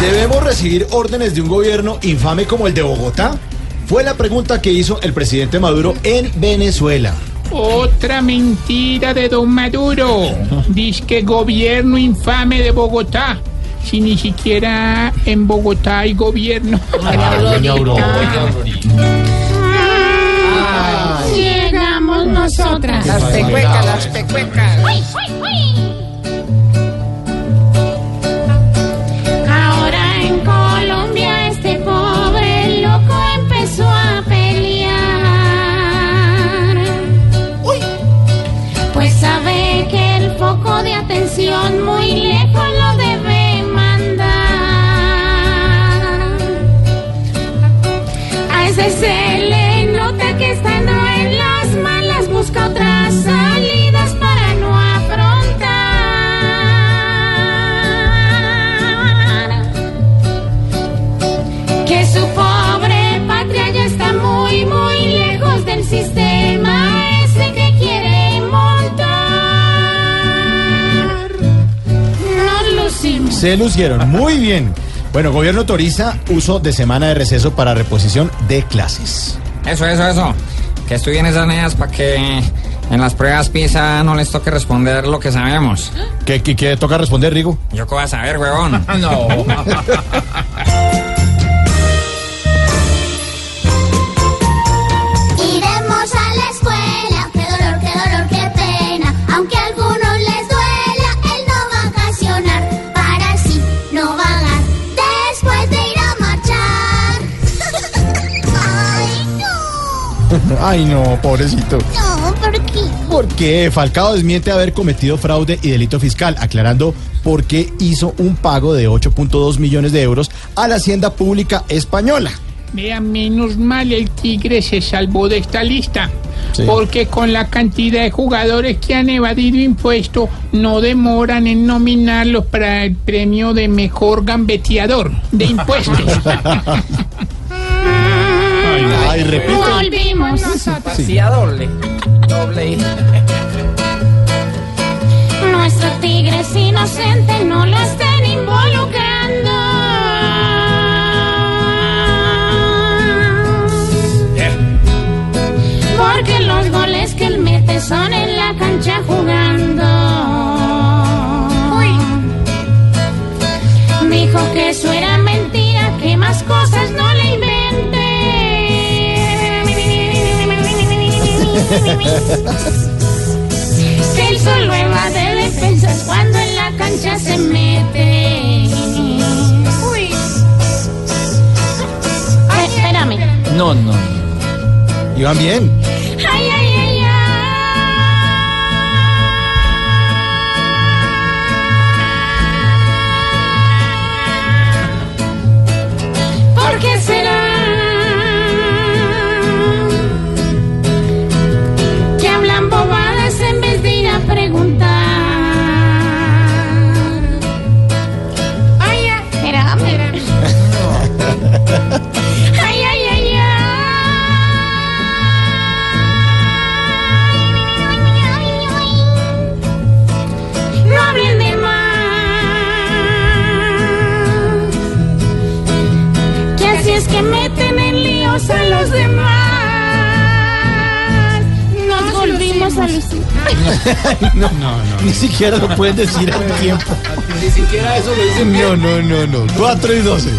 ¿Debemos recibir órdenes de un gobierno infame como el de Bogotá? Fue la pregunta que hizo el presidente Maduro en Venezuela. Otra mentira de don Maduro. Dice que gobierno infame de Bogotá. Si ni siquiera en Bogotá hay gobierno. Llegamos nosotras. Las pecuecas, las pecuecas. Se lucieron muy bien. Bueno, gobierno autoriza uso de semana de receso para reposición de clases. Eso, eso, eso. Que estudien esas neas para que en las pruebas PISA no les toque responder lo que sabemos. ¿Qué, qué, qué toca responder, Rigo? Yo qué voy a saber, huevón. No. Ay, no, pobrecito. No, ¿por qué? ¿Por qué? Falcao desmiente haber cometido fraude y delito fiscal, aclarando por qué hizo un pago de 8.2 millones de euros a la Hacienda Pública Española. Vea, menos mal el Tigre se salvó de esta lista. Sí. Porque con la cantidad de jugadores que han evadido impuestos, no demoran en nominarlos para el premio de mejor gambeteador de impuestos. Repito. Volvimos. Sí, a doble. Doble. Nuestro tigre es inocente, no lo estén involucrando. Porque los goles que él mete son en la cancha jugando. Dijo que eso era mentira, que más cosas no le inventé. Que él solo evade defensas cuando en la cancha se mete. Uy. Ay, espérame. No, no. Iban bien. Ay, ay, ay, ay. Líos a los demás. Nos volvimos a lucir. No, no, no. Ni siquiera lo puedes decir al tiempo. Ni siquiera eso lo dicen No, no, no, no. 4 y 12.